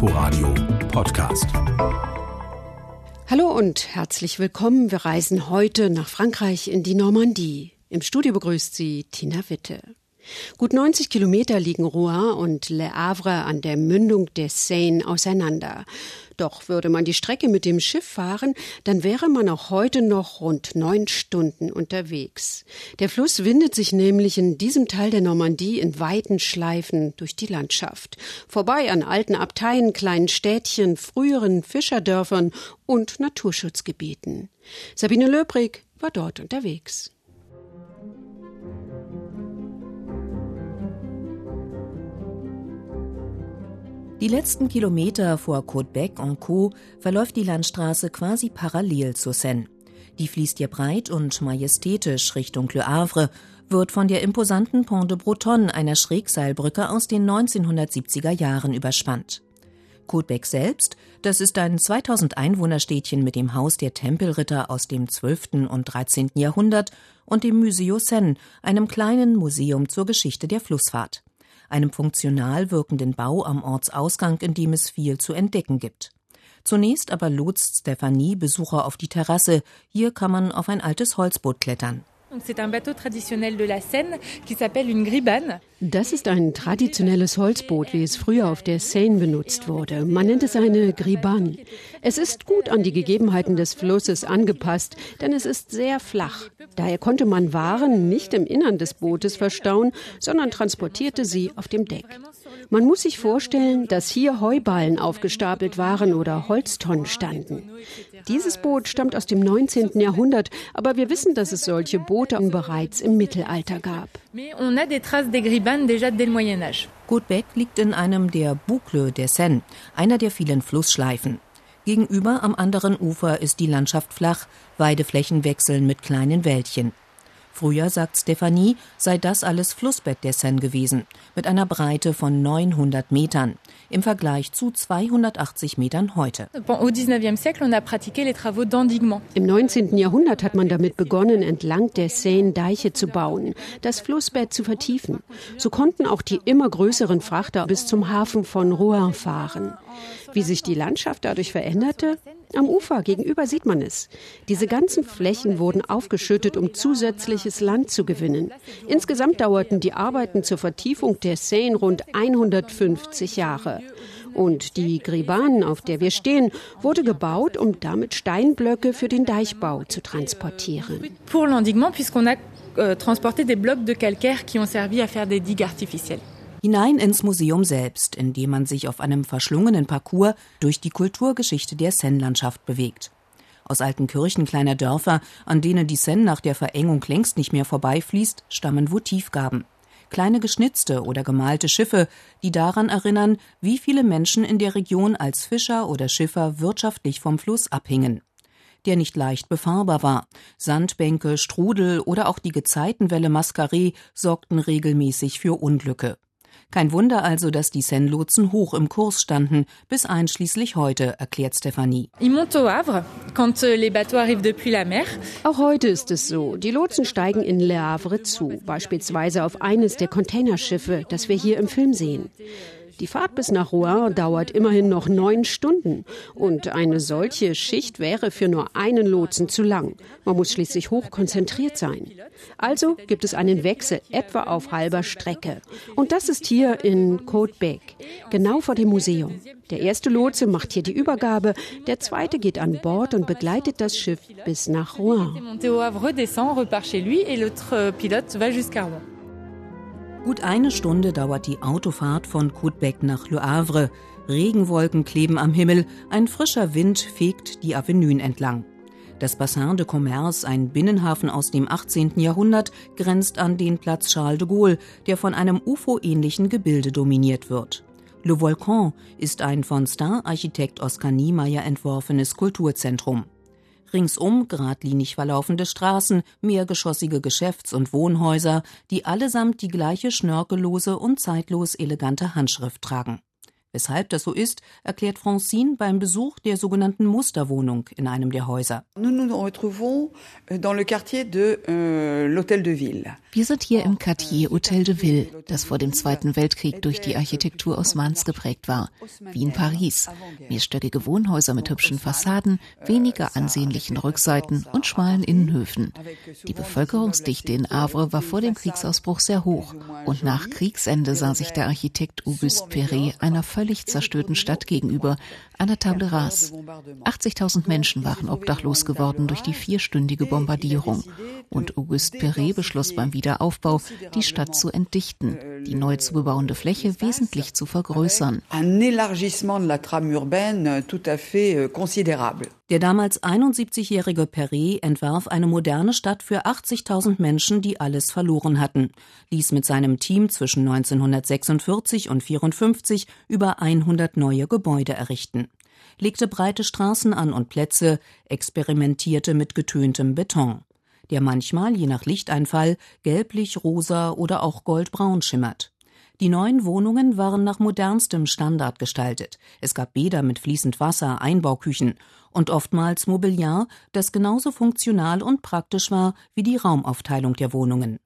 Inforadio Podcast. Hallo und herzlich willkommen. Wir reisen heute nach Frankreich in die Normandie. Im Studio begrüßt Sie Tina Witte. Gut 90 Kilometer liegen Rouen und Le Havre an der Mündung der Seine auseinander. Doch würde man die Strecke mit dem Schiff fahren, dann wäre man auch heute noch rund neun Stunden unterwegs. Der Fluss windet sich nämlich in diesem Teil der Normandie in weiten Schleifen durch die Landschaft. Vorbei an alten Abteien, kleinen Städtchen, früheren Fischerdörfern und Naturschutzgebieten. Sabine Löbrig war dort unterwegs. Die letzten Kilometer vor Côte-Bec en Caux verläuft die Landstraße quasi parallel zur Seine. Die fließt hier breit und majestätisch Richtung Le Havre, wird von der imposanten Pont de Bretonne, einer Schrägseilbrücke aus den 1970er Jahren überspannt. Côte-Bec selbst, das ist ein 2000 Einwohnerstädtchen mit dem Haus der Tempelritter aus dem 12. und 13. Jahrhundert und dem Museo Seine, einem kleinen Museum zur Geschichte der Flussfahrt einem funktional wirkenden Bau am Ortsausgang, in dem es viel zu entdecken gibt. Zunächst aber lotst Stephanie Besucher auf die Terrasse. Hier kann man auf ein altes Holzboot klettern. Das ist ein traditionelles Holzboot, wie es früher auf der Seine benutzt wurde. Man nennt es eine Gribane. Es ist gut an die Gegebenheiten des Flusses angepasst, denn es ist sehr flach. Daher konnte man Waren nicht im Innern des Bootes verstauen, sondern transportierte sie auf dem Deck. Man muss sich vorstellen, dass hier Heuballen aufgestapelt waren oder Holztonnen standen. Dieses Boot stammt aus dem 19. Jahrhundert, aber wir wissen, dass es solche Boote bereits im Mittelalter gab. Côte-Bec liegt in einem der Boucles der Seine, einer der vielen Flussschleifen. Gegenüber am anderen Ufer ist die Landschaft flach, Weideflächen wechseln mit kleinen Wäldchen. Früher, sagt Stephanie, sei das alles Flussbett der Seine gewesen, mit einer Breite von 900 Metern, im Vergleich zu 280 Metern heute. Im 19. Jahrhundert hat man damit begonnen, entlang der Seine Deiche zu bauen, das Flussbett zu vertiefen. So konnten auch die immer größeren Frachter bis zum Hafen von Rouen fahren. Wie sich die Landschaft dadurch veränderte? Am Ufer gegenüber sieht man es. Diese ganzen Flächen wurden aufgeschüttet, um zusätzliches Land zu gewinnen. Insgesamt dauerten die Arbeiten zur Vertiefung der Seine rund 150 Jahre. Und die Gribane, auf der wir stehen, wurde gebaut, um damit Steinblöcke für den Deichbau zu transportieren. Pour l'endiguement, puisqu'on a euh, transporté des blocs de calcaire qui ont servi à faire des digues artificielles hinein ins Museum selbst, in dem man sich auf einem verschlungenen Parcours durch die Kulturgeschichte der Seine-Landschaft bewegt. Aus alten Kirchen kleiner Dörfer, an denen die Seine nach der Verengung längst nicht mehr vorbeifließt, stammen Votivgaben. Kleine geschnitzte oder gemalte Schiffe, die daran erinnern, wie viele Menschen in der Region als Fischer oder Schiffer wirtschaftlich vom Fluss abhingen der nicht leicht befahrbar war. Sandbänke, Strudel oder auch die Gezeitenwelle Mascaré sorgten regelmäßig für Unglücke. Kein Wunder also, dass die Seine-Lotsen hoch im Kurs standen, bis einschließlich heute, erklärt Stephanie. Euh, Auch heute ist es so. Die Lotsen steigen in Le Havre zu, beispielsweise auf eines der Containerschiffe, das wir hier im Film sehen. Die Fahrt bis nach Rouen dauert immerhin noch neun Stunden. Und eine solche Schicht wäre für nur einen Lotsen zu lang. Man muss schließlich hoch konzentriert sein. Also gibt es einen Wechsel etwa auf halber Strecke. Und das ist hier in Côte-Bec, genau vor dem Museum. Der erste Lotse macht hier die Übergabe, der zweite geht an Bord und begleitet das Schiff bis nach Rouen. Gut eine Stunde dauert die Autofahrt von Coutbec nach Le Havre. Regenwolken kleben am Himmel, ein frischer Wind fegt die Avenuen entlang. Das Bassin de Commerce, ein Binnenhafen aus dem 18. Jahrhundert, grenzt an den Platz Charles de Gaulle, der von einem UFO-ähnlichen Gebilde dominiert wird. Le Volcan ist ein von Star-Architekt Oskar Niemeyer entworfenes Kulturzentrum. Ringsum geradlinig verlaufende Straßen, mehrgeschossige Geschäfts- und Wohnhäuser, die allesamt die gleiche schnörkellose und zeitlos elegante Handschrift tragen. Weshalb das so ist, erklärt Francine beim Besuch der sogenannten Musterwohnung in einem der Häuser. Euh, euh, Wir sind hier im Quartier Hotel de Ville, das vor dem Zweiten Weltkrieg durch die Architektur Osmans geprägt war, wie in Paris. Mehrstöckige Wohnhäuser mit hübschen Fassaden, weniger ansehnlichen Rückseiten und schmalen Innenhöfen. Die Bevölkerungsdichte in Havre war vor dem Kriegsausbruch sehr hoch und nach Kriegsende sah sich der Architekt Auguste Perret einer völlig zerstörten Stadt gegenüber, einer Table Rase. 80.000 Menschen waren obdachlos geworden durch die vierstündige Bombardierung. Und Auguste Perret beschloss beim Wiederaufbau, die Stadt zu entdichten, die neu zu bebauende Fläche wesentlich zu vergrößern. Der damals 71-jährige Perret entwarf eine moderne Stadt für 80.000 Menschen, die alles verloren hatten, ließ mit seinem Team zwischen 1946 und 54 über 100 neue Gebäude errichten, legte breite Straßen an und Plätze, experimentierte mit getöntem Beton, der manchmal, je nach Lichteinfall, gelblich, rosa oder auch goldbraun schimmert. Die neuen Wohnungen waren nach modernstem Standard gestaltet. Es gab Bäder mit fließend Wasser, Einbauküchen und oftmals Mobiliar, das genauso funktional und praktisch war wie die Raumaufteilung der Wohnungen.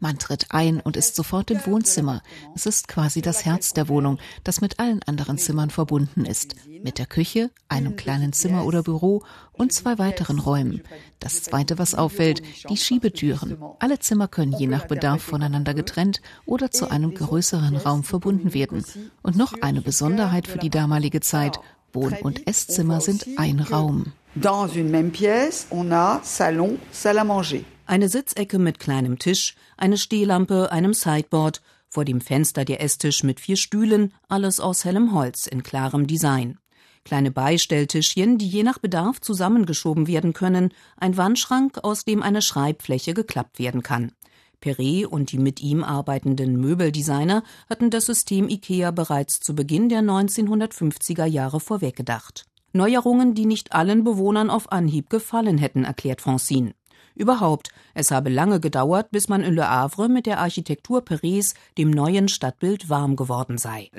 Man tritt ein und ist sofort im Wohnzimmer. Es ist quasi das Herz der Wohnung, das mit allen anderen Zimmern verbunden ist. Mit der Küche, einem kleinen Zimmer oder Büro und zwei weiteren Räumen. Das zweite, was auffällt, die Schiebetüren. Alle Zimmer können je nach Bedarf voneinander getrennt oder zu einem größeren Raum verbunden werden. Und noch eine Besonderheit für die damalige Zeit. Wohn- und Esszimmer sind ein Raum. Dans une même pièce, on a salon, salle à manger. Eine Sitzecke mit kleinem Tisch, eine Stehlampe, einem Sideboard, vor dem Fenster der Esstisch mit vier Stühlen, alles aus hellem Holz in klarem Design. Kleine Beistelltischchen, die je nach Bedarf zusammengeschoben werden können, ein Wandschrank, aus dem eine Schreibfläche geklappt werden kann. Perret und die mit ihm arbeitenden Möbeldesigner hatten das System IKEA bereits zu Beginn der 1950er Jahre vorweggedacht. Neuerungen, die nicht allen Bewohnern auf Anhieb gefallen hätten, erklärt Francine. Überhaupt, es habe lange gedauert, bis man in Le Havre mit der Architektur Perrets dem neuen Stadtbild warm geworden sei.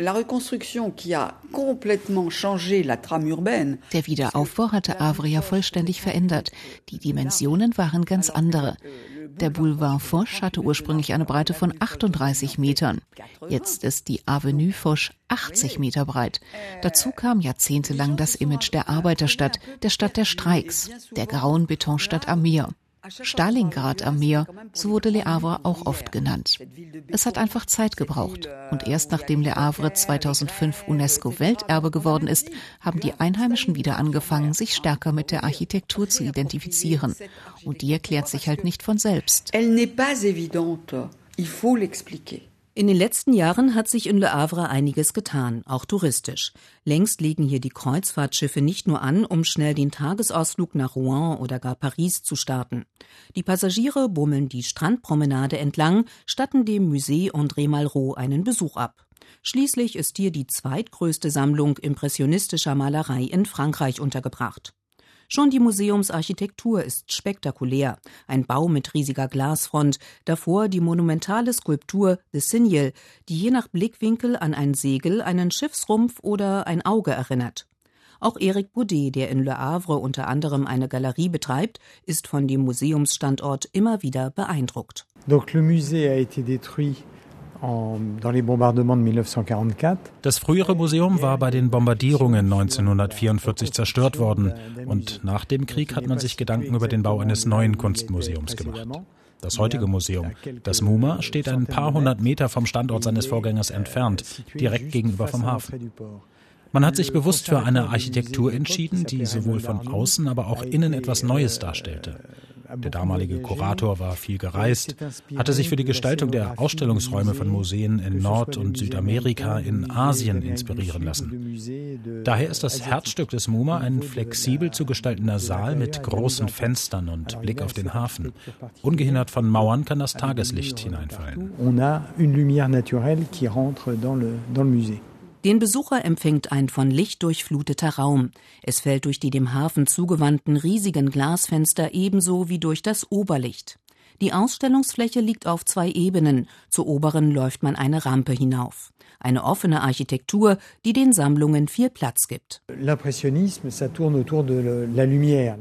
Der Wiederaufbau hatte Havre ja vollständig verändert. Die Dimensionen waren ganz andere. Der Boulevard Foch hatte ursprünglich eine Breite von 38 Metern. Jetzt ist die Avenue Foch 80 Meter breit. Dazu kam jahrzehntelang das Image der Arbeiterstadt, der Stadt der Streiks, der grauen Betonstadt am Meer. Stalingrad am Meer, so wurde Le Havre auch oft genannt. Es hat einfach Zeit gebraucht. Und erst nachdem Le Havre 2005 UNESCO-Welterbe geworden ist, haben die Einheimischen wieder angefangen, sich stärker mit der Architektur zu identifizieren. Und die erklärt sich halt nicht von selbst. Elle n'est pas évidente. Il faut l'expliquer. In den letzten Jahren hat sich in Le Havre einiges getan, auch touristisch. Längst legen hier die Kreuzfahrtschiffe nicht nur an, um schnell den Tagesausflug nach Rouen oder gar Paris zu starten. Die Passagiere bummeln die Strandpromenade entlang, statten dem Musée André Malraux einen Besuch ab. Schließlich ist hier die zweitgrößte Sammlung impressionistischer Malerei in Frankreich untergebracht. Schon die Museumsarchitektur ist spektakulär. Ein Bau mit riesiger Glasfront, davor die monumentale Skulptur The Signal, die je nach Blickwinkel an ein Segel, einen Schiffsrumpf oder ein Auge erinnert. Auch Eric Boudet, der in Le Havre unter anderem eine Galerie betreibt, ist von dem Museumsstandort immer wieder beeindruckt. Donc le musée a été détruit das frühere Museum war bei den Bombardierungen 1944 zerstört worden und nach dem Krieg hat man sich Gedanken über den Bau eines neuen Kunstmuseums gemacht. Das heutige Museum, das MUMA, steht ein paar hundert Meter vom Standort seines Vorgängers entfernt, direkt gegenüber vom Hafen. Man hat sich bewusst für eine Architektur entschieden, die sowohl von außen, aber auch innen etwas Neues darstellte. Der damalige Kurator war viel gereist, hatte sich für die Gestaltung der Ausstellungsräume von Museen in Nord- und Südamerika, in Asien inspirieren lassen. Daher ist das Herzstück des MoMA ein flexibel zu gestaltender Saal mit großen Fenstern und Blick auf den Hafen. Ungehindert von Mauern kann das Tageslicht hineinfallen. On a une lumière naturelle qui rentre dans le, musée. Den Besucher empfängt ein von Licht durchfluteter Raum. Es fällt durch die dem Hafen zugewandten riesigen Glasfenster ebenso wie durch das Oberlicht. Die Ausstellungsfläche liegt auf zwei Ebenen. Zur oberen läuft man eine Rampe hinauf. Eine offene Architektur, die den Sammlungen viel Platz gibt.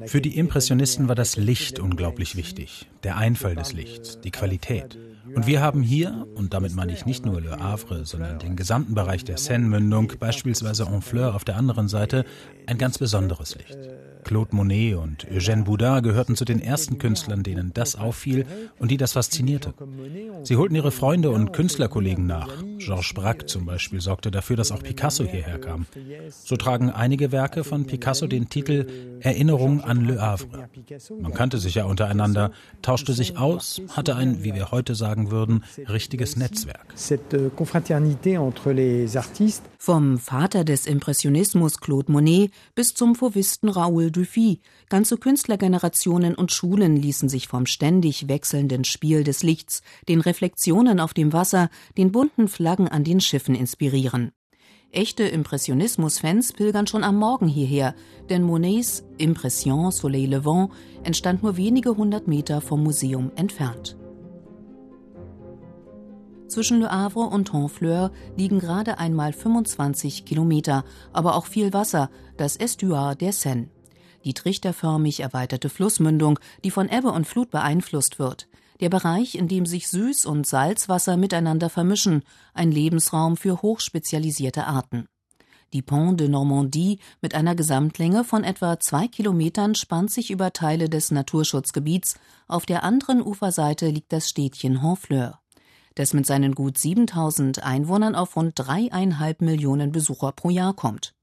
Für die Impressionisten war das Licht unglaublich wichtig. Der Einfall des Lichts, die Qualität. Und wir haben hier, und damit meine ich nicht nur Le Havre, sondern den gesamten Bereich der Seine-Mündung, beispielsweise Honfleur auf der anderen Seite, ein ganz besonderes Licht. Claude Monet und Eugène Boudin gehörten zu den ersten Künstlern, denen das auffiel und die das faszinierte. Sie holten ihre Freunde und Künstlerkollegen nach. Georges Braque zum Beispiel sorgte dafür, dass auch Picasso hierher kam. So tragen einige Werke von Picasso den Titel Erinnerung an Le Havre. Man kannte sich ja untereinander, tauschte sich aus, hatte ein, wie wir heute sagen würden, richtiges Netzwerk. Vom Vater des Impressionismus Claude Monet bis zum Fauvisten Raoul Dufy. Ganze Künstlergenerationen und Schulen ließen sich vom ständig wechselnden Spiel des Lichts, den Reflexionen auf dem Wasser, den bunten Flaggen an den Schiffen inspirieren. Echte Impressionismus-Fans pilgern schon am Morgen hierher, denn Monets Impression Soleil Levant entstand nur wenige hundert Meter vom Museum entfernt. Zwischen Le Havre und Honfleur liegen gerade einmal 25 Kilometer, aber auch viel Wasser, das Estuar der Seine die trichterförmig erweiterte Flussmündung, die von Ebbe und Flut beeinflusst wird, der Bereich, in dem sich Süß- und Salzwasser miteinander vermischen, ein Lebensraum für hochspezialisierte Arten. Die Pont de Normandie mit einer Gesamtlänge von etwa zwei Kilometern spannt sich über Teile des Naturschutzgebiets. Auf der anderen Uferseite liegt das Städtchen Honfleur, das mit seinen gut 7000 Einwohnern auf rund dreieinhalb Millionen Besucher pro Jahr kommt.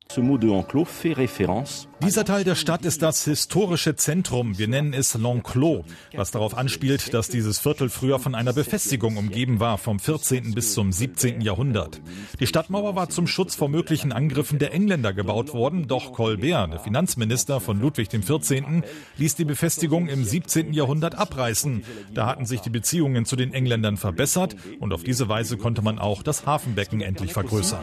Dieser Teil der Stadt ist das historische Zentrum. Wir nennen es L'Enclos, was darauf anspielt, dass dieses Viertel früher von einer Befestigung umgeben war, vom 14. bis zum 17. Jahrhundert. Die Stadtmauer war zum Schutz vor möglichen Angriffen der Engländer gebaut worden, doch Colbert, der Finanzminister von Ludwig XIV., ließ die Befestigung im 17. Jahrhundert abreißen. Da hatten sich die Beziehungen zu den Engländern verbessert und auf diese Weise konnte man auch das Hafenbecken endlich vergrößern.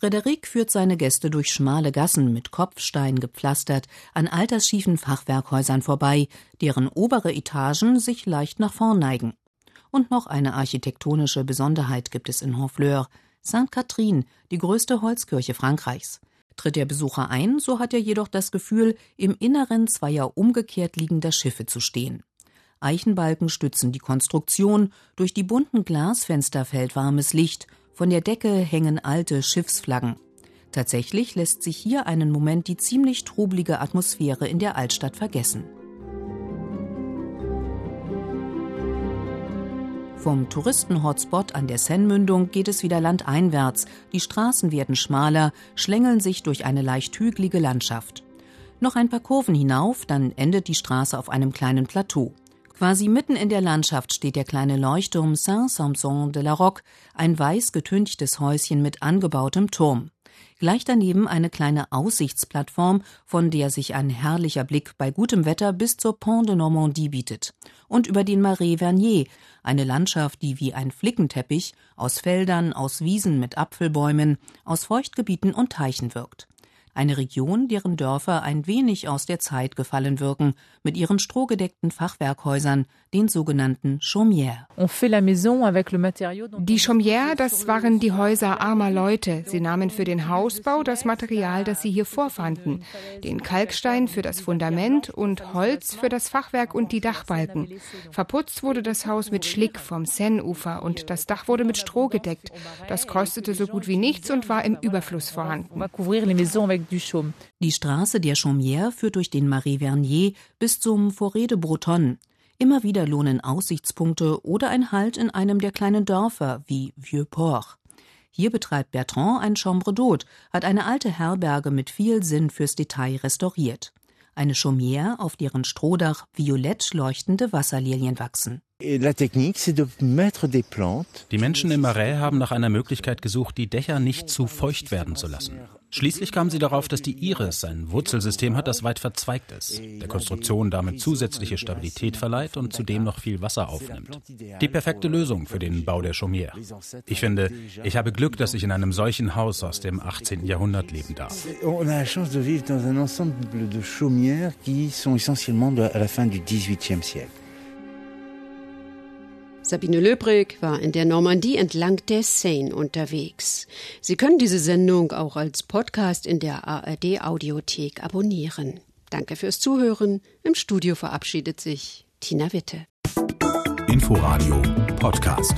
Frédéric führt seine Gäste durch schmale Gassen mit Kopfsteinen gepflastert an altersschiefen Fachwerkhäusern vorbei, deren obere Etagen sich leicht nach vorn neigen. Und noch eine architektonische Besonderheit gibt es in Honfleur. Sainte-Catherine, die größte Holzkirche Frankreichs. Tritt der Besucher ein, so hat er jedoch das Gefühl, im Inneren zweier umgekehrt liegender Schiffe zu stehen. Eichenbalken stützen die Konstruktion, durch die bunten Glasfenster fällt warmes Licht von der Decke hängen alte Schiffsflaggen. Tatsächlich lässt sich hier einen Moment die ziemlich trubelige Atmosphäre in der Altstadt vergessen. Vom Touristenhotspot an der Seine-Mündung geht es wieder landeinwärts. Die Straßen werden schmaler, schlängeln sich durch eine leicht hügelige Landschaft. Noch ein paar Kurven hinauf, dann endet die Straße auf einem kleinen Plateau. Quasi mitten in der Landschaft steht der kleine Leuchtturm Saint-Sampson de la Roque, ein weiß getünchtes Häuschen mit angebautem Turm. Gleich daneben eine kleine Aussichtsplattform, von der sich ein herrlicher Blick bei gutem Wetter bis zur Pont de Normandie bietet. Und über den Marais Vernier, eine Landschaft, die wie ein Flickenteppich aus Feldern, aus Wiesen mit Apfelbäumen, aus Feuchtgebieten und Teichen wirkt eine Region, deren Dörfer ein wenig aus der Zeit gefallen wirken, mit ihren strohgedeckten Fachwerkhäusern, den sogenannten Chaumières. Die Chaumières, das waren die Häuser armer Leute. Sie nahmen für den Hausbau das Material, das sie hier vorfanden, den Kalkstein für das Fundament und Holz für das Fachwerk und die Dachbalken. Verputzt wurde das Haus mit Schlick vom Seine-Ufer und das Dach wurde mit Stroh gedeckt. Das kostete so gut wie nichts und war im Überfluss vorhanden. Die Straße der Chaumière führt durch den Marais Vernier bis zum Forêt de Bretonne. Immer wieder lohnen Aussichtspunkte oder ein Halt in einem der kleinen Dörfer wie Vieux-Port. Hier betreibt Bertrand ein Chambre d'Hôte, hat eine alte Herberge mit viel Sinn fürs Detail restauriert. Eine Chaumière, auf deren Strohdach violett leuchtende Wasserlilien wachsen. Die Menschen im Marais haben nach einer Möglichkeit gesucht, die Dächer nicht zu feucht werden zu lassen. Schließlich kamen sie darauf, dass die Iris ein Wurzelsystem hat, das weit verzweigt ist, der Konstruktion damit zusätzliche Stabilität verleiht und zudem noch viel Wasser aufnimmt. Die perfekte Lösung für den Bau der Chaumière. Ich finde, ich habe Glück, dass ich in einem solchen Haus aus dem 18. Jahrhundert leben darf. Ensemble de chaumières qui sont essentiellement à la fin du XVIIIe siècle. Sabine Löbrig war in der Normandie entlang der Seine unterwegs. Sie können diese Sendung auch als Podcast in der ARD Audiothek abonnieren. Danke fürs Zuhören. Im Studio verabschiedet sich Tina Witte. Inforadio Podcast.